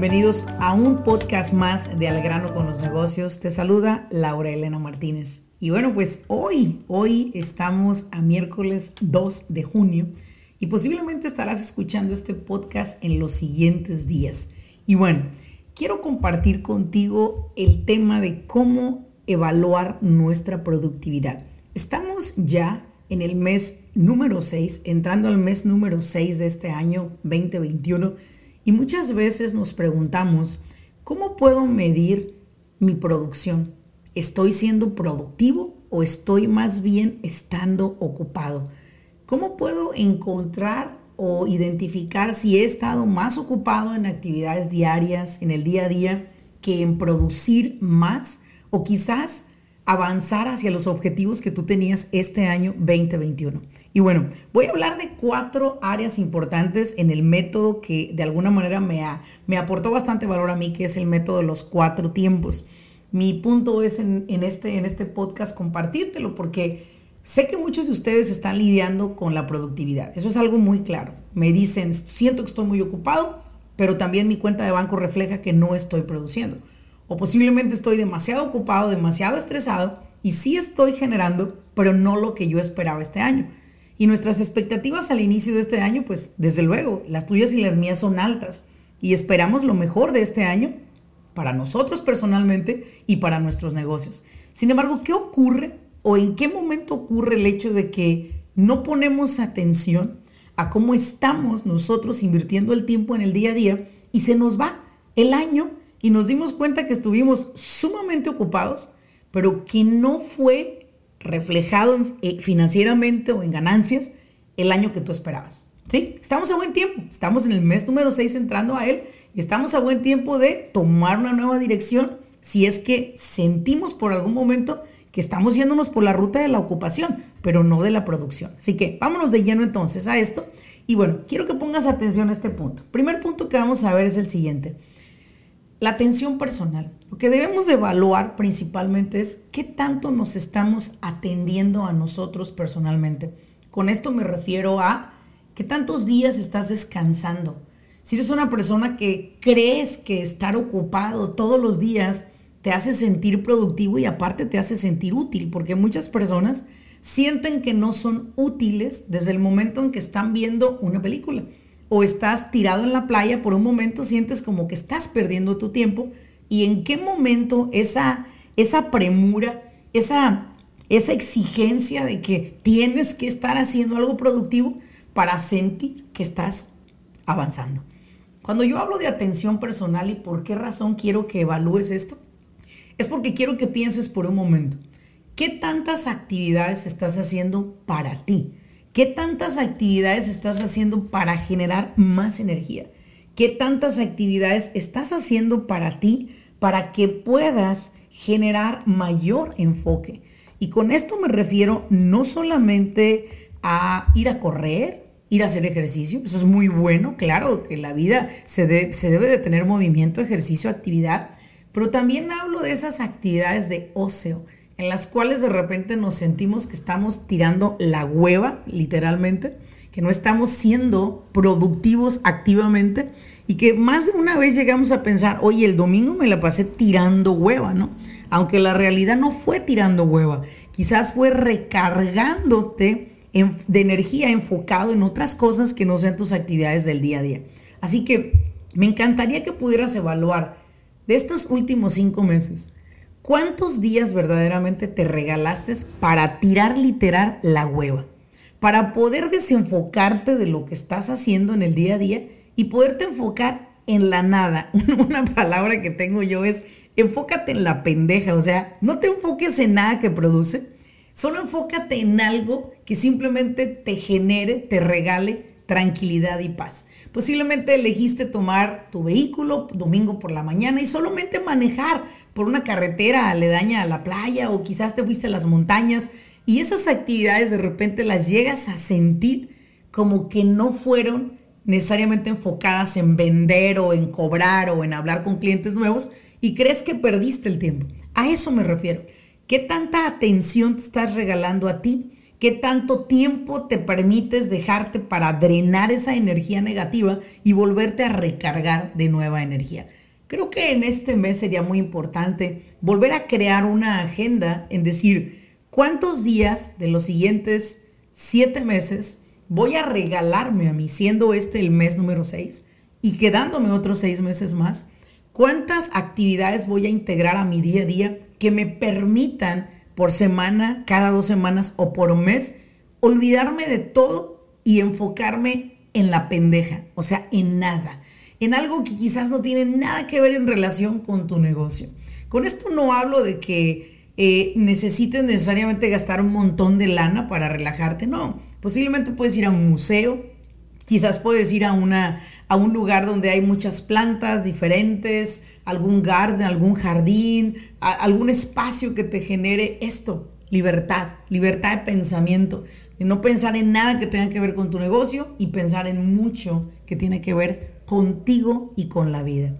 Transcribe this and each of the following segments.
Bienvenidos a un podcast más de Al grano con los negocios. Te saluda Laura Elena Martínez. Y bueno, pues hoy, hoy estamos a miércoles 2 de junio y posiblemente estarás escuchando este podcast en los siguientes días. Y bueno, quiero compartir contigo el tema de cómo evaluar nuestra productividad. Estamos ya en el mes número 6, entrando al mes número 6 de este año 2021 y muchas veces nos preguntamos, ¿cómo puedo medir mi producción? ¿Estoy siendo productivo o estoy más bien estando ocupado? ¿Cómo puedo encontrar o identificar si he estado más ocupado en actividades diarias, en el día a día, que en producir más? O quizás avanzar hacia los objetivos que tú tenías este año 2021. Y bueno, voy a hablar de cuatro áreas importantes en el método que de alguna manera me, ha, me aportó bastante valor a mí, que es el método de los cuatro tiempos. Mi punto es en, en, este, en este podcast compartírtelo porque sé que muchos de ustedes están lidiando con la productividad. Eso es algo muy claro. Me dicen, siento que estoy muy ocupado, pero también mi cuenta de banco refleja que no estoy produciendo o posiblemente estoy demasiado ocupado, demasiado estresado y sí estoy generando, pero no lo que yo esperaba este año. Y nuestras expectativas al inicio de este año, pues desde luego, las tuyas y las mías son altas y esperamos lo mejor de este año para nosotros personalmente y para nuestros negocios. Sin embargo, ¿qué ocurre o en qué momento ocurre el hecho de que no ponemos atención a cómo estamos nosotros invirtiendo el tiempo en el día a día y se nos va el año y nos dimos cuenta que estuvimos sumamente ocupados, pero que no fue reflejado eh, financieramente o en ganancias el año que tú esperabas. ¿Sí? Estamos a buen tiempo, estamos en el mes número 6 entrando a él y estamos a buen tiempo de tomar una nueva dirección si es que sentimos por algún momento que estamos yéndonos por la ruta de la ocupación, pero no de la producción. Así que vámonos de lleno entonces a esto. Y bueno, quiero que pongas atención a este punto. Primer punto que vamos a ver es el siguiente. La atención personal. Lo que debemos evaluar principalmente es qué tanto nos estamos atendiendo a nosotros personalmente. Con esto me refiero a qué tantos días estás descansando. Si eres una persona que crees que estar ocupado todos los días te hace sentir productivo y aparte te hace sentir útil, porque muchas personas sienten que no son útiles desde el momento en que están viendo una película o estás tirado en la playa por un momento, sientes como que estás perdiendo tu tiempo y en qué momento esa, esa premura, esa, esa exigencia de que tienes que estar haciendo algo productivo para sentir que estás avanzando. Cuando yo hablo de atención personal y por qué razón quiero que evalúes esto, es porque quiero que pienses por un momento, ¿qué tantas actividades estás haciendo para ti? ¿Qué tantas actividades estás haciendo para generar más energía? ¿Qué tantas actividades estás haciendo para ti para que puedas generar mayor enfoque? Y con esto me refiero no solamente a ir a correr, ir a hacer ejercicio, eso es muy bueno, claro que la vida se, debe de tener movimiento, ejercicio, actividad, pero también hablo de esas actividades de ocio, en las cuales de repente nos sentimos que estamos tirando la hueva, literalmente, que no estamos siendo productivos activamente y que más de una vez llegamos a pensar, oye, el domingo me la pasé tirando hueva, ¿no? Aunque la realidad no fue tirando hueva, quizás fue recargándote de energía enfocado en otras cosas que no sean tus actividades del día a día. Así que me encantaría que pudieras evaluar de estos últimos cinco meses, ¿Cuántos días verdaderamente te regalaste para tirar literal la hueva? Para poder desenfocarte de lo que estás haciendo en el día a día y poderte enfocar en la nada. Una palabra que tengo yo es enfócate en la pendeja, o sea, no te enfoques en nada que produce, Solo enfócate en algo que simplemente te genere, te regale tranquilidad y paz. Posiblemente elegiste tomar tu vehículo domingo por la mañana y solamente manejar por una carretera aledaña a la playa o quizás te fuiste a las montañas y esas actividades de repente las llegas a sentir como que no fueron necesariamente enfocadas en vender o en cobrar o en hablar con clientes nuevos y crees que perdiste el tiempo. A eso me refiero. ¿Qué tanta atención te estás regalando a ti? ¿Qué tanto tiempo te permites dejarte para drenar esa energía negativa y volverte a recargar de nueva energía? Creo que en este mes sería muy importante volver a crear una agenda en decir cuántos días de los siguientes siete meses voy a regalarme a mí, siendo este el mes número seis y quedándome otros seis meses más, cuántas actividades voy a integrar a mi día a día que me permitan por semana, cada dos semanas o por mes, olvidarme de todo y enfocarme en la pendeja, o sea, en nada, en algo que quizás no tiene nada que ver en relación con tu negocio. Con esto no hablo de que eh, necesites necesariamente gastar un montón de lana para relajarte, no. Posiblemente puedes ir a un museo, quizás puedes ir a, una, a un lugar donde hay muchas plantas diferentes, algún garden, algún jardín, algún espacio que te genere esto, libertad, libertad de pensamiento, de no pensar en nada que tenga que ver con tu negocio y pensar en mucho que tiene que ver contigo y con la vida.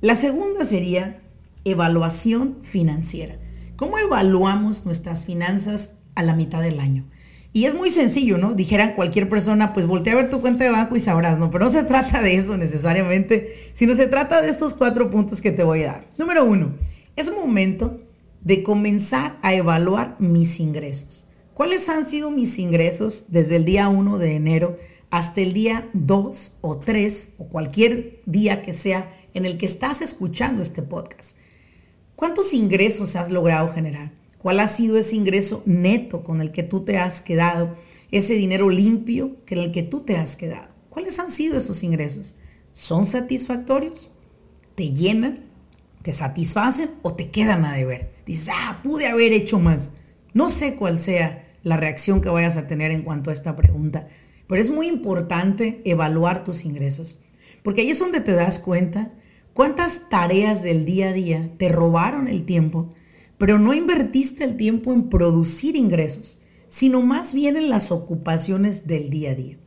La segunda sería evaluación financiera. ¿Cómo evaluamos nuestras finanzas a la mitad del año? Y es muy sencillo, ¿no? Dijera cualquier persona, pues voltea a ver tu cuenta de banco y sabrás, ¿no? Pero no se trata de eso necesariamente, sino se trata de estos cuatro puntos que te voy a dar. Número uno, es momento de comenzar a evaluar mis ingresos. ¿Cuáles han sido mis ingresos desde el día 1 de enero hasta el día 2 o 3 o cualquier día que sea en el que estás escuchando este podcast? ¿Cuántos ingresos has logrado generar? ¿Cuál ha sido ese ingreso neto con el que tú te has quedado? Ese dinero limpio con el que tú te has quedado. ¿Cuáles han sido esos ingresos? ¿Son satisfactorios? ¿Te llenan? ¿Te satisfacen o te quedan a deber? Dices, ah, pude haber hecho más. No sé cuál sea la reacción que vayas a tener en cuanto a esta pregunta, pero es muy importante evaluar tus ingresos, porque ahí es donde te das cuenta cuántas tareas del día a día te robaron el tiempo pero no invertiste el tiempo en producir ingresos, sino más bien en las ocupaciones del día a día.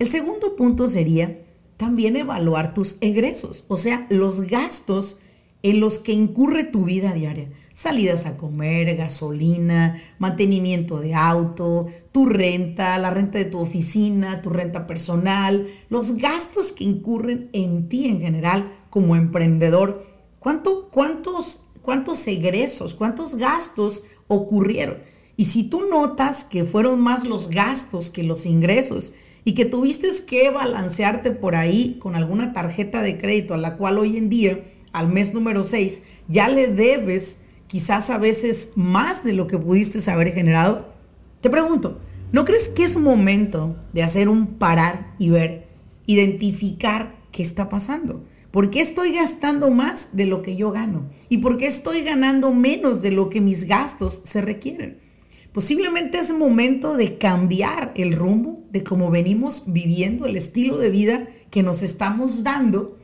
El segundo punto sería también evaluar tus egresos, o sea, los gastos en los que incurre tu vida diaria. Salidas a comer, gasolina, mantenimiento de auto, tu renta, la renta de tu oficina, tu renta personal, los gastos que incurren en ti en general como emprendedor. ¿Cuánto, ¿Cuántos cuántos egresos, cuántos gastos ocurrieron. Y si tú notas que fueron más los gastos que los ingresos y que tuviste que balancearte por ahí con alguna tarjeta de crédito a la cual hoy en día, al mes número 6, ya le debes quizás a veces más de lo que pudiste haber generado, te pregunto, ¿no crees que es momento de hacer un parar y ver, identificar qué está pasando? ¿Por qué estoy gastando más de lo que yo gano? ¿Y por qué estoy ganando menos de lo que mis gastos se requieren? Posiblemente es momento de cambiar el rumbo de cómo venimos viviendo, el estilo de vida que nos estamos dando,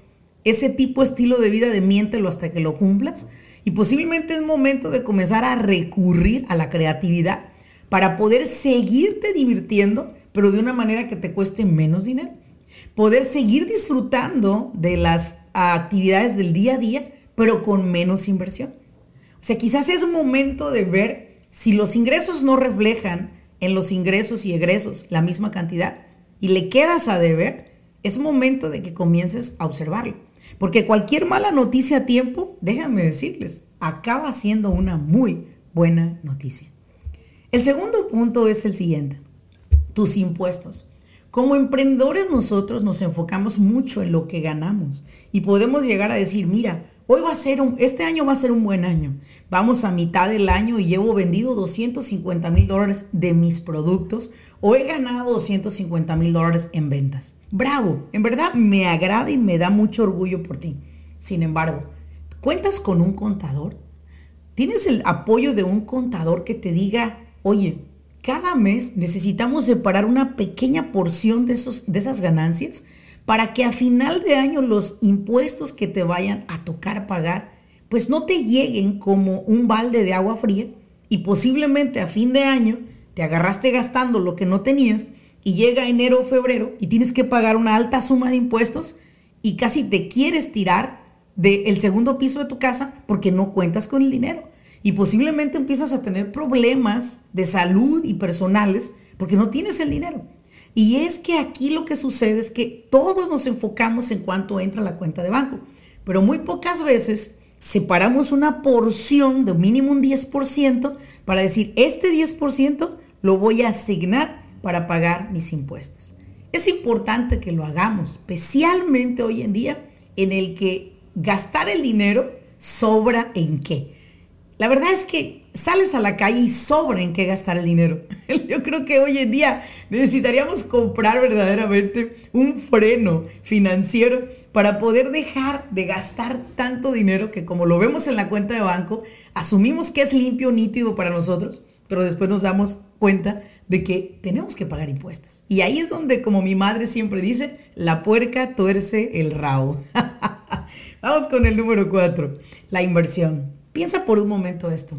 ese tipo de estilo de vida de miéntelo hasta que lo cumplas. Y posiblemente es momento de comenzar a recurrir a la creatividad para poder seguirte divirtiendo, pero de una manera que te cueste menos dinero poder seguir disfrutando de las actividades del día a día, pero con menos inversión. O sea, quizás es momento de ver si los ingresos no reflejan en los ingresos y egresos la misma cantidad y le quedas a deber, es momento de que comiences a observarlo. Porque cualquier mala noticia a tiempo, déjenme decirles, acaba siendo una muy buena noticia. El segundo punto es el siguiente, tus impuestos. Como emprendedores nosotros nos enfocamos mucho en lo que ganamos y podemos llegar a decir, mira, hoy va a ser un, este año va a ser un buen año. Vamos a mitad del año y llevo vendido 250 mil dólares de mis productos o he ganado 250 mil dólares en ventas. Bravo, en verdad me agrada y me da mucho orgullo por ti. Sin embargo, ¿cuentas con un contador? ¿Tienes el apoyo de un contador que te diga Oye, cada mes necesitamos separar una pequeña porción de, esos, de esas ganancias para que a final de año los impuestos que te vayan a tocar pagar, pues no te lleguen como un balde de agua fría y posiblemente a fin de año te agarraste gastando lo que no tenías y llega enero o febrero y tienes que pagar una alta suma de impuestos y casi te quieres tirar del segundo piso de tu casa porque no cuentas con el dinero. Y posiblemente empiezas a tener problemas de salud y personales porque no tienes el dinero. Y es que aquí lo que sucede es que todos nos enfocamos en cuánto entra la cuenta de banco, pero muy pocas veces separamos una porción de mínimo un 10% para decir, este 10% lo voy a asignar para pagar mis impuestos. Es importante que lo hagamos, especialmente hoy en día en el que gastar el dinero sobra en qué. La verdad es que sales a la calle y sobra en qué gastar el dinero. Yo creo que hoy en día necesitaríamos comprar verdaderamente un freno financiero para poder dejar de gastar tanto dinero que como lo vemos en la cuenta de banco, asumimos que es limpio, nítido para nosotros, pero después nos damos cuenta de que tenemos que pagar impuestos. Y ahí es donde, como mi madre siempre dice, la puerca tuerce el rabo. Vamos con el número cuatro, la inversión. Piensa por un momento esto,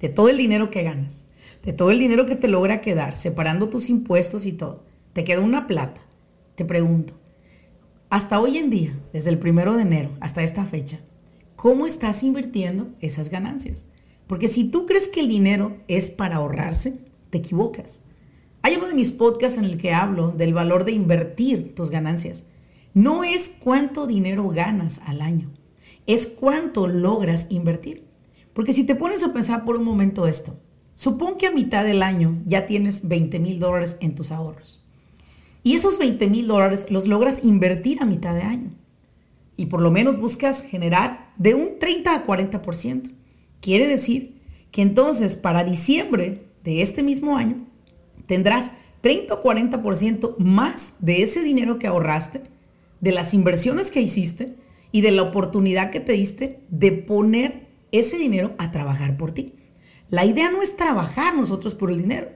de todo el dinero que ganas, de todo el dinero que te logra quedar, separando tus impuestos y todo, te queda una plata. Te pregunto, hasta hoy en día, desde el primero de enero hasta esta fecha, ¿cómo estás invirtiendo esas ganancias? Porque si tú crees que el dinero es para ahorrarse, te equivocas. Hay uno de mis podcasts en el que hablo del valor de invertir tus ganancias. No es cuánto dinero ganas al año, es cuánto logras invertir. Porque si te pones a pensar por un momento esto, supón que a mitad del año ya tienes 20 mil dólares en tus ahorros. Y esos 20 mil dólares los logras invertir a mitad de año. Y por lo menos buscas generar de un 30 a 40%. Quiere decir que entonces para diciembre de este mismo año tendrás 30 o 40% más de ese dinero que ahorraste, de las inversiones que hiciste y de la oportunidad que te diste de poner ese dinero a trabajar por ti. La idea no es trabajar nosotros por el dinero.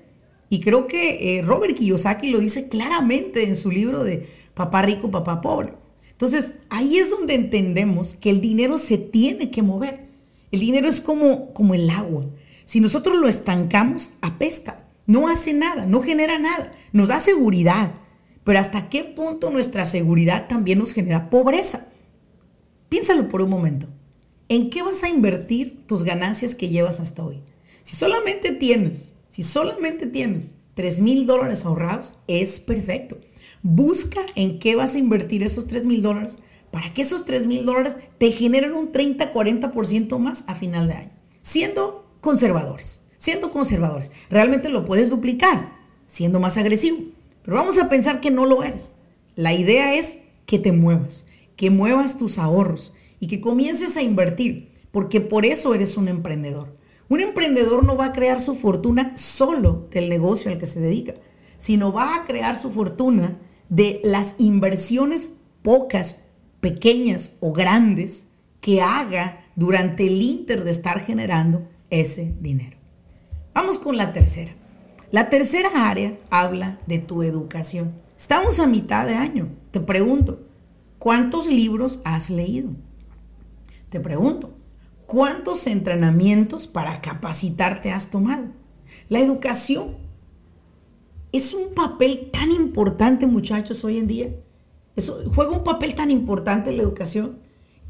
Y creo que eh, Robert Kiyosaki lo dice claramente en su libro de Papá Rico, Papá Pobre. Entonces, ahí es donde entendemos que el dinero se tiene que mover. El dinero es como, como el agua. Si nosotros lo estancamos, apesta. No hace nada, no genera nada. Nos da seguridad. Pero ¿hasta qué punto nuestra seguridad también nos genera pobreza? Piénsalo por un momento. ¿En qué vas a invertir tus ganancias que llevas hasta hoy? Si solamente tienes, si solamente tienes 3 mil dólares ahorrados, es perfecto. Busca en qué vas a invertir esos 3 mil dólares para que esos 3 mil dólares te generen un 30-40% más a final de año, siendo conservadores, siendo conservadores. Realmente lo puedes duplicar, siendo más agresivo, pero vamos a pensar que no lo eres. La idea es que te muevas, que muevas tus ahorros y que comiences a invertir, porque por eso eres un emprendedor. Un emprendedor no va a crear su fortuna solo del negocio al que se dedica, sino va a crear su fortuna de las inversiones pocas pequeñas o grandes que haga durante el inter de estar generando ese dinero. Vamos con la tercera. La tercera área habla de tu educación. Estamos a mitad de año. Te pregunto, ¿cuántos libros has leído? Te pregunto, ¿cuántos entrenamientos para capacitarte has tomado? La educación es un papel tan importante, muchachos, hoy en día. Eso juega un papel tan importante la educación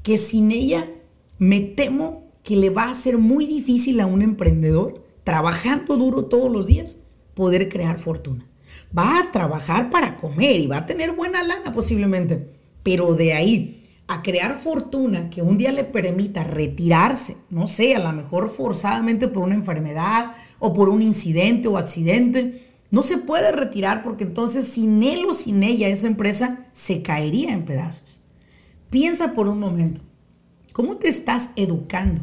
que sin ella me temo que le va a ser muy difícil a un emprendedor, trabajando duro todos los días, poder crear fortuna. Va a trabajar para comer y va a tener buena lana posiblemente, pero de ahí a crear fortuna que un día le permita retirarse, no sé, a lo mejor forzadamente por una enfermedad o por un incidente o accidente, no se puede retirar porque entonces sin él o sin ella esa empresa se caería en pedazos. Piensa por un momento, ¿cómo te estás educando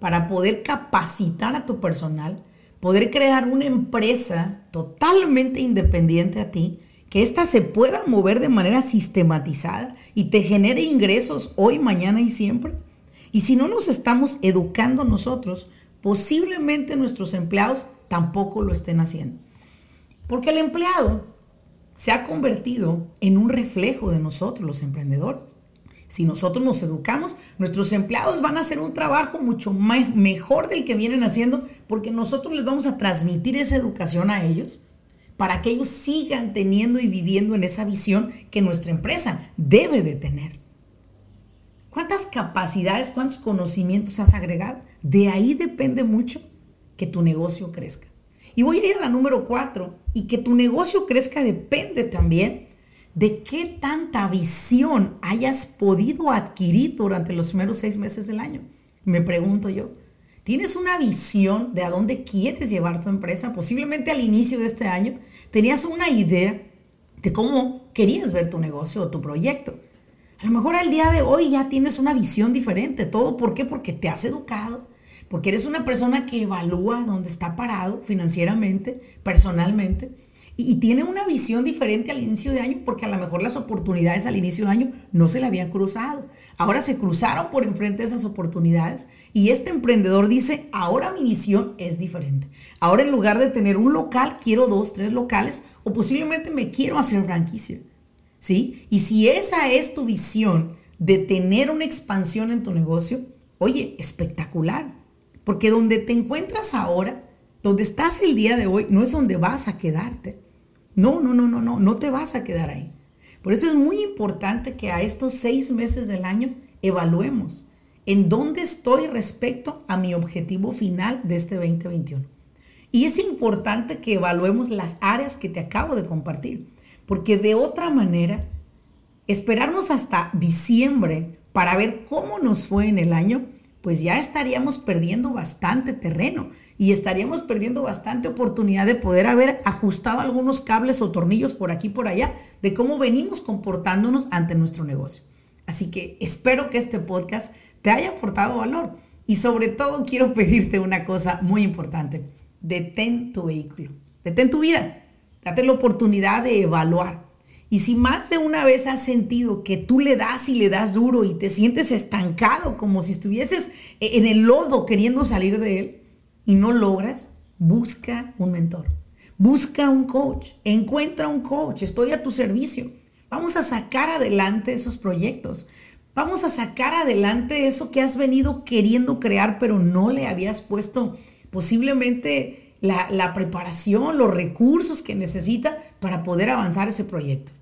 para poder capacitar a tu personal, poder crear una empresa totalmente independiente a ti, que ésta se pueda mover de manera sistematizada y te genere ingresos hoy, mañana y siempre? Y si no nos estamos educando nosotros, posiblemente nuestros empleados tampoco lo estén haciendo. Porque el empleado se ha convertido en un reflejo de nosotros, los emprendedores. Si nosotros nos educamos, nuestros empleados van a hacer un trabajo mucho mejor del que vienen haciendo porque nosotros les vamos a transmitir esa educación a ellos para que ellos sigan teniendo y viviendo en esa visión que nuestra empresa debe de tener. ¿Cuántas capacidades, cuántos conocimientos has agregado? De ahí depende mucho que tu negocio crezca. Y voy a ir a la número cuatro, y que tu negocio crezca depende también de qué tanta visión hayas podido adquirir durante los primeros seis meses del año. Me pregunto yo, ¿tienes una visión de a dónde quieres llevar tu empresa? Posiblemente al inicio de este año tenías una idea de cómo querías ver tu negocio o tu proyecto. A lo mejor al día de hoy ya tienes una visión diferente. ¿Todo por qué? Porque te has educado, porque eres una persona que evalúa dónde está parado financieramente, personalmente y, tiene una visión diferente al inicio de año porque a lo mejor las oportunidades al inicio de año no se le habían cruzado. Ahora se cruzaron por enfrente de esas oportunidades y este emprendedor dice, ahora mi visión es diferente. Ahora en lugar de tener un local, quiero dos, tres locales o posiblemente me quiero hacer franquicia. ¿Sí? Y si esa es tu visión de tener una expansión en tu negocio, oye, espectacular. Porque donde te encuentras ahora, donde estás el día de hoy, no es donde vas a quedarte. No, no, no, no, no, no te vas a quedar ahí. Por eso es muy importante que a estos seis meses del año evaluemos en dónde estoy respecto a mi objetivo final de este 2021. Y es importante que evaluemos las áreas que te acabo de compartir, porque de otra manera, esperarnos hasta diciembre para ver cómo nos fue en el año pues ya estaríamos perdiendo bastante terreno y estaríamos perdiendo bastante oportunidad de poder haber ajustado algunos cables o tornillos por aquí por allá de cómo venimos comportándonos ante nuestro negocio. Así que espero que este podcast te haya aportado valor y sobre todo quiero pedirte una cosa muy importante. Detén tu vehículo, detén tu vida, date la oportunidad de evaluar y si más de una vez has sentido que tú le das y le das duro y te sientes estancado, como si estuvieses en el lodo queriendo salir de él y no logras, busca un mentor, busca un coach, encuentra un coach, estoy a tu servicio. Vamos a sacar adelante esos proyectos. Vamos a sacar adelante eso que has venido queriendo crear, pero no le habías puesto posiblemente la, preparación, los recursos que necesita para poder avanzar ese proyecto.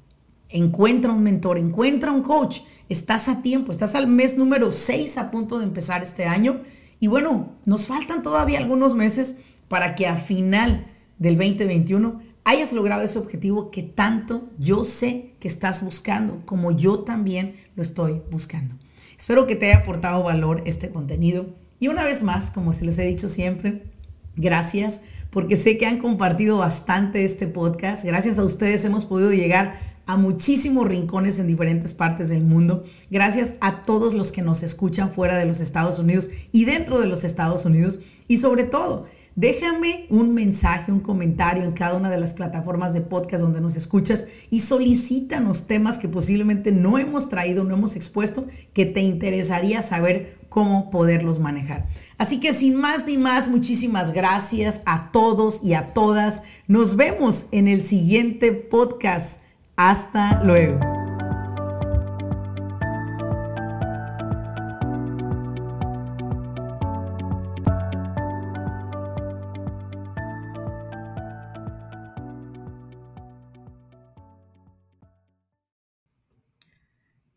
Encuentra un mentor, encuentra un coach. Estás a tiempo, estás al mes número 6 a punto de empezar este año. Y bueno, nos faltan todavía algunos meses para que a final del 2021 hayas logrado ese objetivo que tanto yo sé que estás buscando, como yo también lo estoy buscando. Espero que te haya aportado valor este contenido. Y una vez más, como se les he dicho siempre, gracias porque sé que han compartido bastante este podcast. Gracias a ustedes hemos podido llegar a muchísimos rincones en diferentes partes del mundo. Gracias a todos los que nos escuchan fuera de los Estados Unidos y dentro de los Estados Unidos. Y sobre todo, déjame un mensaje, un comentario en cada una de las plataformas de podcast donde nos escuchas y solicítanos temas que posiblemente no hemos traído, no hemos expuesto, que te interesaría saber cómo poderlos manejar. Así que sin más ni más, muchísimas gracias a todos y a todas. Nos vemos en el siguiente podcast. Hasta luego.